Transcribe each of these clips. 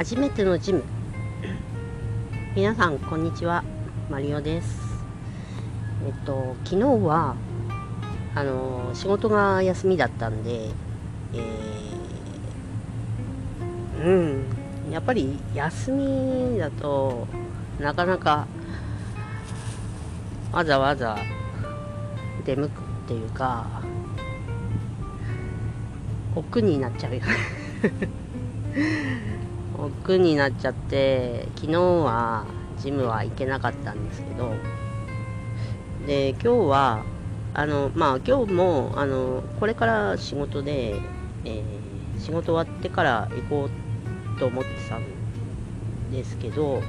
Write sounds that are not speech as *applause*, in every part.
初めてのジム。皆さんこんにちは。マリオです。えっと昨日はあの仕事が休みだったんでえー、うん。やっぱり休みだとなかなかわざわざ出向くっていうか億になっちゃうよね。億になっちゃって昨日はジムは行けなかったんですけどで今日はあのまあ今日もあのこれから仕事で、えー、仕事終わってから行こうと思ってたんですけど、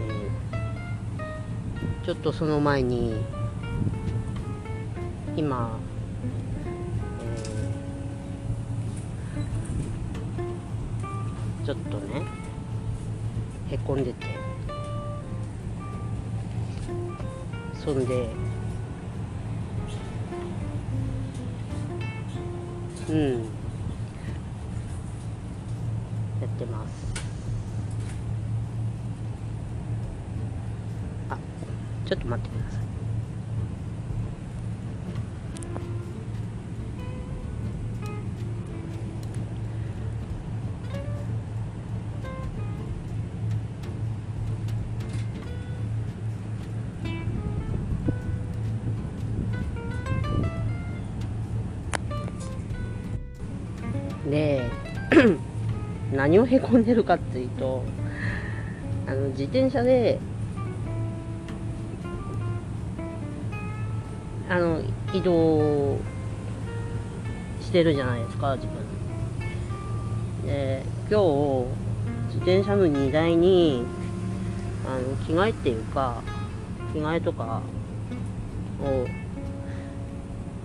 えー、ちょっとその前に今ちょっとねへこんでて。そんでうん。やってます。あちょっと待ってください。で *coughs* 何をへこんでるかっていうとあの自転車であの移動してるじゃないですか自分。で今日自転車の荷台にあの着替えっていうか着替えとかを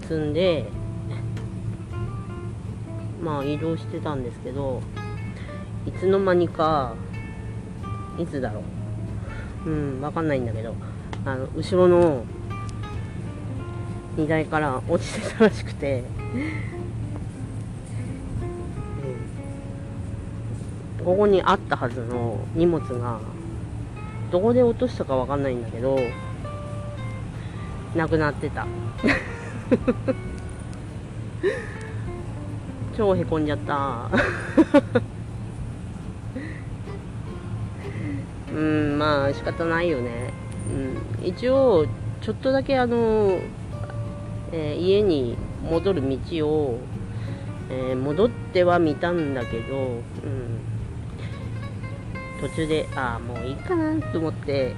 積んでまあ移動してたんですけどいつの間にかいつだろう。うん分かんないんだけどあの後ろの荷台から落ちてたらしくて、うん、ここにあったはずの荷物がどこで落としたか分かんないんだけどなくなってた。超へこんじゃった。*laughs* うんまあ仕方ないよね、うん、一応ちょっとだけあの、えー、家に戻る道を、えー、戻ってはみたんだけど、うん、途中でああもういいかなと思って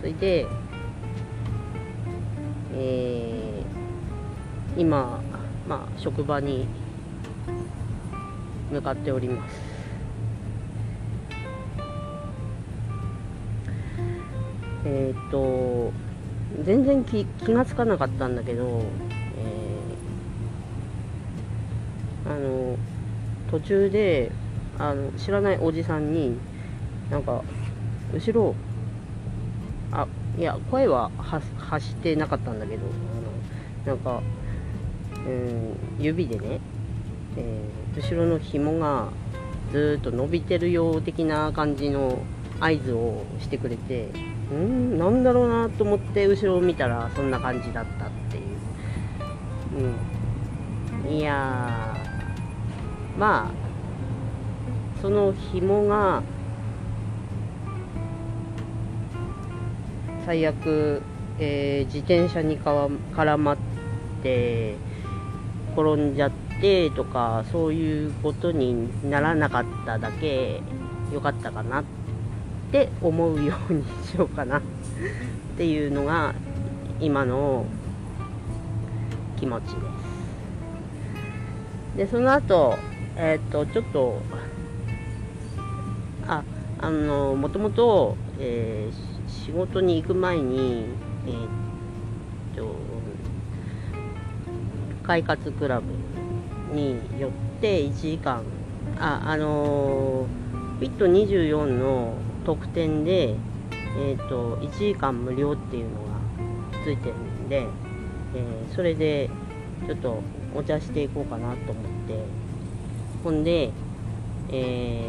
それでえー、今まあ職場に向かっております。えっ、ー、と全然気気が付かなかったんだけど、えー、あの途中であの知らないおじさんになんか後ろあいや声は発してなかったんだけどあのなんか、うん、指でねえー、後ろの紐がずっと伸びてるよう的な感じの合図をしてくれてうんなんだろうなと思って後ろを見たらそんな感じだったっていう、うん、いやまあその紐が最悪、えー、自転車に絡まって転んじゃってとかそういうことにならなかっただけ良かったかなって思うようにしようかな。っていうのが今の気持ちです。でその後えっ、とちょっとああのもともと、えー、仕事に行く前にえっ、と快活クラブによって1時間。ああのー、ット24の特典で、えーと、1時間無料っていうのがついてるんで、えー、それでちょっとお茶していこうかなと思って。ほんで、え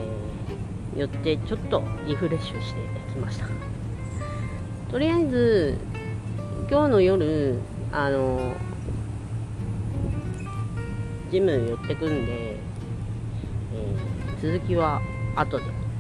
寄ってちょっとリフレッシュしてきました。とりあえず今日の夜あのジム寄ってくんで、えー続きは後で。